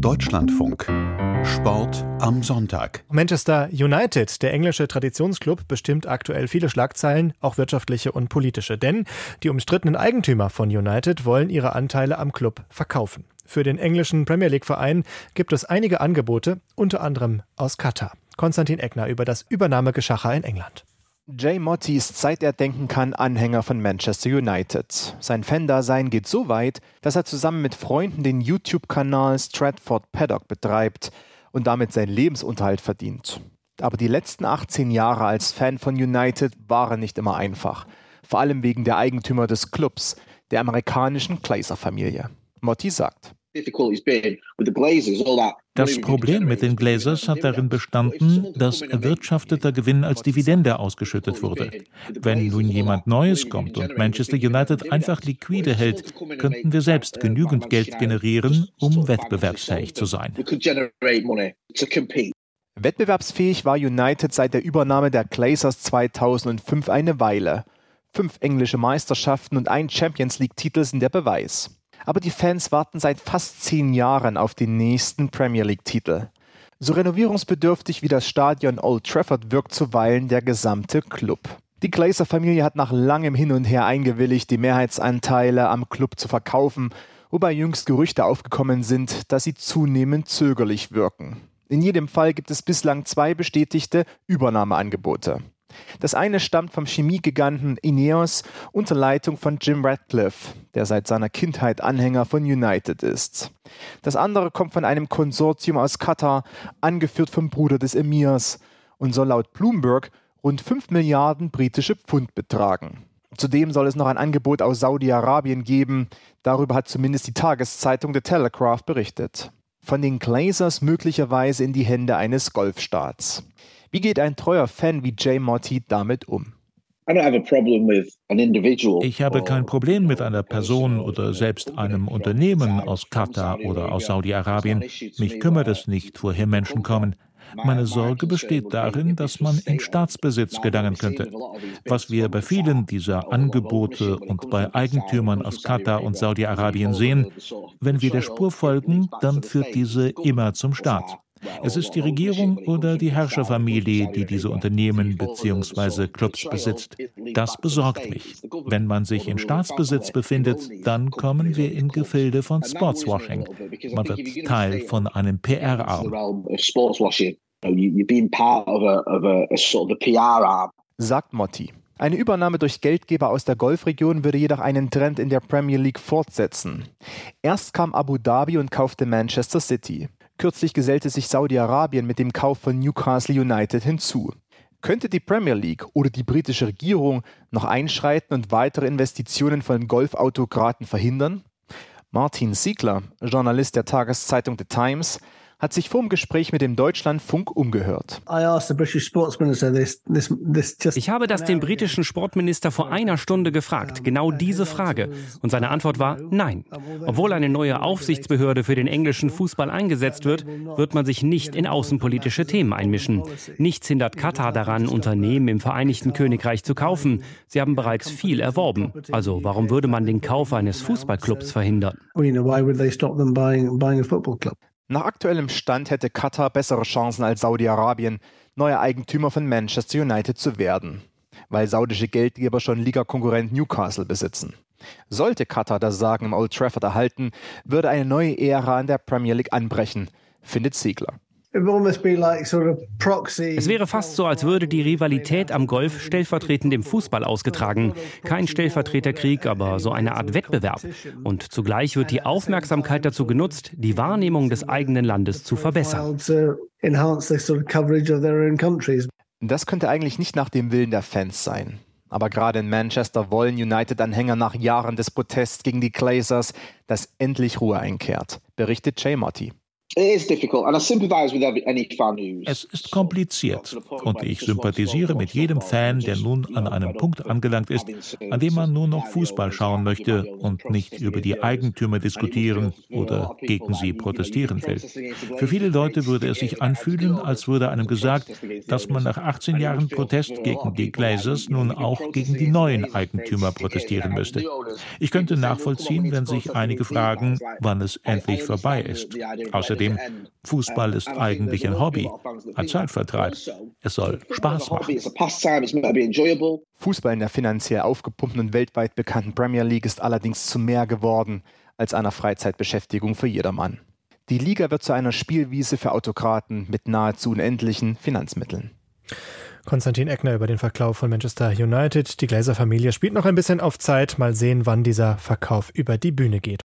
Deutschlandfunk. Sport am Sonntag. Manchester United, der englische Traditionsclub, bestimmt aktuell viele Schlagzeilen, auch wirtschaftliche und politische. Denn die umstrittenen Eigentümer von United wollen ihre Anteile am Club verkaufen. Für den englischen Premier League-Verein gibt es einige Angebote, unter anderem aus Katar. Konstantin Eckner über das Übernahmegeschacher in England. Jay Motti ist seit er denken kann Anhänger von Manchester United. Sein Fan-Dasein geht so weit, dass er zusammen mit Freunden den YouTube-Kanal Stratford Paddock betreibt und damit seinen Lebensunterhalt verdient. Aber die letzten 18 Jahre als Fan von United waren nicht immer einfach. Vor allem wegen der Eigentümer des Clubs, der amerikanischen Glazer-Familie. Motti sagt. Das Problem mit den Glazers hat darin bestanden, dass erwirtschafteter Gewinn als Dividende ausgeschüttet wurde. Wenn nun jemand Neues kommt und Manchester United einfach liquide hält, könnten wir selbst genügend Geld generieren, um wettbewerbsfähig zu sein. Wettbewerbsfähig war United seit der Übernahme der Glazers 2005 eine Weile. Fünf englische Meisterschaften und ein Champions League-Titel sind der Beweis aber die Fans warten seit fast zehn Jahren auf den nächsten Premier League-Titel. So renovierungsbedürftig wie das Stadion Old Trafford wirkt zuweilen der gesamte Club. Die Glazer-Familie hat nach langem Hin und Her eingewilligt, die Mehrheitsanteile am Club zu verkaufen, wobei jüngst Gerüchte aufgekommen sind, dass sie zunehmend zögerlich wirken. In jedem Fall gibt es bislang zwei bestätigte Übernahmeangebote. Das eine stammt vom Chemiegiganten Ineos unter Leitung von Jim Radcliffe, der seit seiner Kindheit Anhänger von United ist. Das andere kommt von einem Konsortium aus Katar, angeführt vom Bruder des Emirs, und soll laut Bloomberg rund 5 Milliarden britische Pfund betragen. Zudem soll es noch ein Angebot aus Saudi-Arabien geben, darüber hat zumindest die Tageszeitung The Telegraph berichtet. Von den Glazers möglicherweise in die Hände eines Golfstaats. Wie geht ein treuer Fan wie Jay Motti damit um? Ich habe kein Problem mit einer Person oder selbst einem Unternehmen aus Katar oder aus Saudi-Arabien. Mich kümmert es nicht, woher Menschen kommen. Meine Sorge besteht darin, dass man in Staatsbesitz gelangen könnte. Was wir bei vielen dieser Angebote und bei Eigentümern aus Katar und Saudi-Arabien sehen, wenn wir der Spur folgen, dann führt diese immer zum Staat. Es ist die Regierung oder die Herrscherfamilie, die diese Unternehmen bzw. Clubs besitzt. Das besorgt mich. Wenn man sich in Staatsbesitz befindet, dann kommen wir in Gefilde von Sportswashing. Man wird Teil von einem PR-Arm. Sagt Motti. Eine Übernahme durch Geldgeber aus der Golfregion würde jedoch einen Trend in der Premier League fortsetzen. Erst kam Abu Dhabi und kaufte Manchester City. Kürzlich gesellte sich Saudi-Arabien mit dem Kauf von Newcastle United hinzu. Könnte die Premier League oder die britische Regierung noch einschreiten und weitere Investitionen von Golfautokraten verhindern? Martin Siegler, Journalist der Tageszeitung The Times, hat sich vor dem Gespräch mit dem Deutschlandfunk umgehört. Ich habe das dem britischen Sportminister vor einer Stunde gefragt, genau diese Frage. Und seine Antwort war nein. Obwohl eine neue Aufsichtsbehörde für den englischen Fußball eingesetzt wird, wird man sich nicht in außenpolitische Themen einmischen. Nichts hindert Katar daran, Unternehmen im Vereinigten Königreich zu kaufen. Sie haben bereits viel erworben. Also warum würde man den Kauf eines Fußballclubs verhindern? Nach aktuellem Stand hätte Katar bessere Chancen als Saudi-Arabien, neuer Eigentümer von Manchester United zu werden, weil saudische Geldgeber schon Ligakonkurrent Newcastle besitzen. Sollte Katar das Sagen im Old Trafford erhalten, würde eine neue Ära in der Premier League anbrechen, findet Siegler. Es wäre fast so, als würde die Rivalität am Golf stellvertretend im Fußball ausgetragen. Kein Stellvertreterkrieg, aber so eine Art Wettbewerb. Und zugleich wird die Aufmerksamkeit dazu genutzt, die Wahrnehmung des eigenen Landes zu verbessern. Das könnte eigentlich nicht nach dem Willen der Fans sein. Aber gerade in Manchester wollen United-Anhänger nach Jahren des Protests gegen die Glazers, dass endlich Ruhe einkehrt, berichtet Jay Motti. Es ist kompliziert und ich sympathisiere mit jedem Fan, der nun an einem Punkt angelangt ist, an dem man nur noch Fußball schauen möchte und nicht über die Eigentümer diskutieren oder gegen sie protestieren will. Für viele Leute würde es sich anfühlen, als würde einem gesagt, dass man nach 18 Jahren Protest gegen die Glazers nun auch gegen die neuen Eigentümer protestieren müsste. Ich könnte nachvollziehen, wenn sich einige fragen, wann es endlich vorbei ist. Außerdem Außerdem, Fußball ist eigentlich ein Hobby, ein Zeitvertreib. Es soll Spaß machen. Fußball in der finanziell aufgepumpten und weltweit bekannten Premier League ist allerdings zu mehr geworden als einer Freizeitbeschäftigung für jedermann. Die Liga wird zu einer Spielwiese für Autokraten mit nahezu unendlichen Finanzmitteln. Konstantin Eckner über den Verkauf von Manchester United. Die Glazer Familie spielt noch ein bisschen auf Zeit. Mal sehen, wann dieser Verkauf über die Bühne geht.